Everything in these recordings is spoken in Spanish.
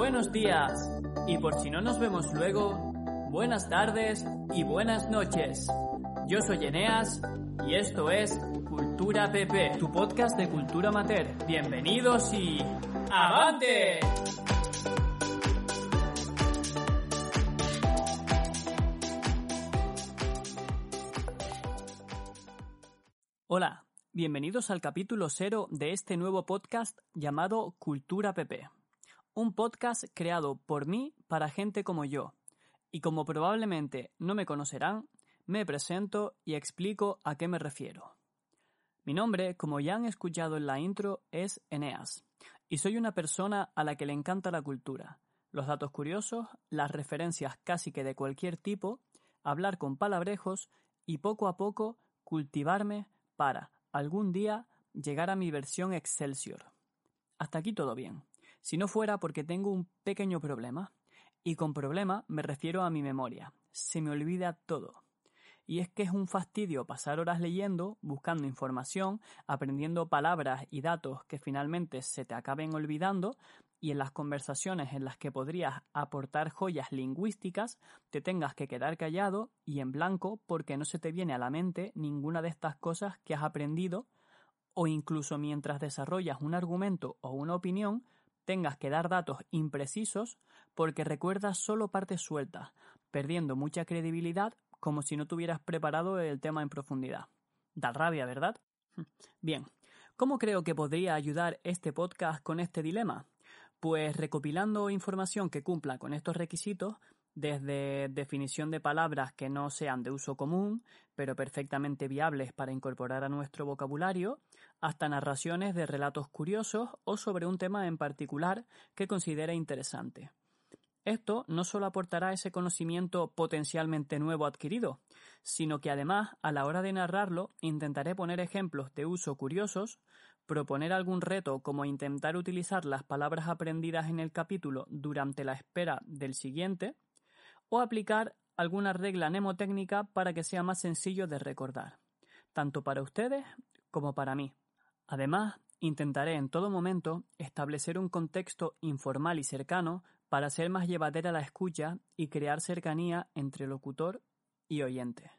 Buenos días. Y por si no nos vemos luego, buenas tardes y buenas noches. Yo soy Eneas y esto es Cultura PP, tu podcast de cultura amateur. Bienvenidos y ¡Avante! Hola, bienvenidos al capítulo cero de este nuevo podcast llamado Cultura PP. Un podcast creado por mí para gente como yo. Y como probablemente no me conocerán, me presento y explico a qué me refiero. Mi nombre, como ya han escuchado en la intro, es Eneas, y soy una persona a la que le encanta la cultura, los datos curiosos, las referencias casi que de cualquier tipo, hablar con palabrejos y poco a poco cultivarme para, algún día, llegar a mi versión Excelsior. Hasta aquí todo bien. Si no fuera porque tengo un pequeño problema. Y con problema me refiero a mi memoria. Se me olvida todo. Y es que es un fastidio pasar horas leyendo, buscando información, aprendiendo palabras y datos que finalmente se te acaben olvidando y en las conversaciones en las que podrías aportar joyas lingüísticas te tengas que quedar callado y en blanco porque no se te viene a la mente ninguna de estas cosas que has aprendido o incluso mientras desarrollas un argumento o una opinión tengas que dar datos imprecisos porque recuerdas solo partes sueltas, perdiendo mucha credibilidad como si no tuvieras preparado el tema en profundidad. Da rabia, ¿verdad? Bien, ¿cómo creo que podría ayudar este podcast con este dilema? Pues recopilando información que cumpla con estos requisitos, desde definición de palabras que no sean de uso común, pero perfectamente viables para incorporar a nuestro vocabulario, hasta narraciones de relatos curiosos o sobre un tema en particular que considere interesante. Esto no solo aportará ese conocimiento potencialmente nuevo adquirido, sino que además, a la hora de narrarlo, intentaré poner ejemplos de uso curiosos proponer algún reto como intentar utilizar las palabras aprendidas en el capítulo durante la espera del siguiente, o aplicar alguna regla mnemotécnica para que sea más sencillo de recordar, tanto para ustedes como para mí. Además, intentaré en todo momento establecer un contexto informal y cercano para hacer más llevadera la escucha y crear cercanía entre locutor y oyente.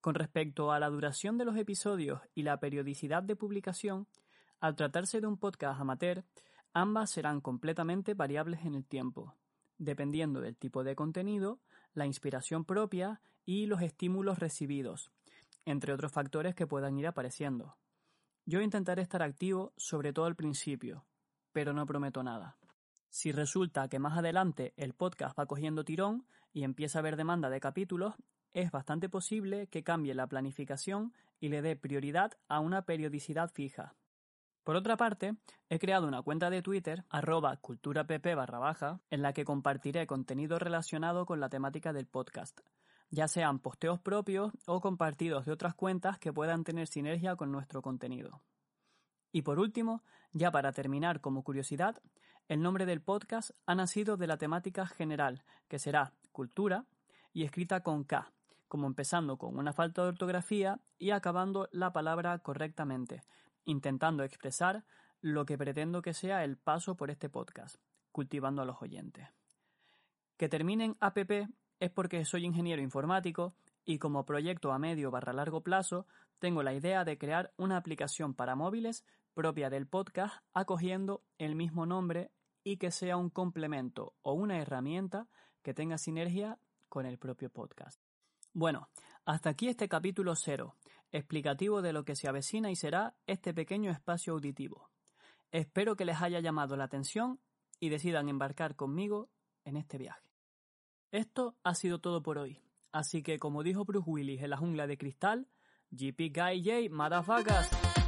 Con respecto a la duración de los episodios y la periodicidad de publicación, al tratarse de un podcast amateur, ambas serán completamente variables en el tiempo, dependiendo del tipo de contenido, la inspiración propia y los estímulos recibidos, entre otros factores que puedan ir apareciendo. Yo intentaré estar activo sobre todo al principio, pero no prometo nada. Si resulta que más adelante el podcast va cogiendo tirón y empieza a haber demanda de capítulos, es bastante posible que cambie la planificación y le dé prioridad a una periodicidad fija. Por otra parte, he creado una cuenta de Twitter, arroba culturapp barra baja, en la que compartiré contenido relacionado con la temática del podcast, ya sean posteos propios o compartidos de otras cuentas que puedan tener sinergia con nuestro contenido. Y por último, ya para terminar como curiosidad, el nombre del podcast ha nacido de la temática general, que será cultura y escrita con K, como empezando con una falta de ortografía y acabando la palabra correctamente, intentando expresar lo que pretendo que sea el paso por este podcast, cultivando a los oyentes. Que terminen app es porque soy ingeniero informático y como proyecto a medio barra largo plazo tengo la idea de crear una aplicación para móviles propia del podcast acogiendo el mismo nombre y que sea un complemento o una herramienta que tenga sinergia con el propio podcast. Bueno, hasta aquí este capítulo cero, explicativo de lo que se avecina y será este pequeño espacio auditivo. Espero que les haya llamado la atención y decidan embarcar conmigo en este viaje. Esto ha sido todo por hoy, así que como dijo Bruce Willis en la jungla de cristal, GP Guy J, motherfuckers.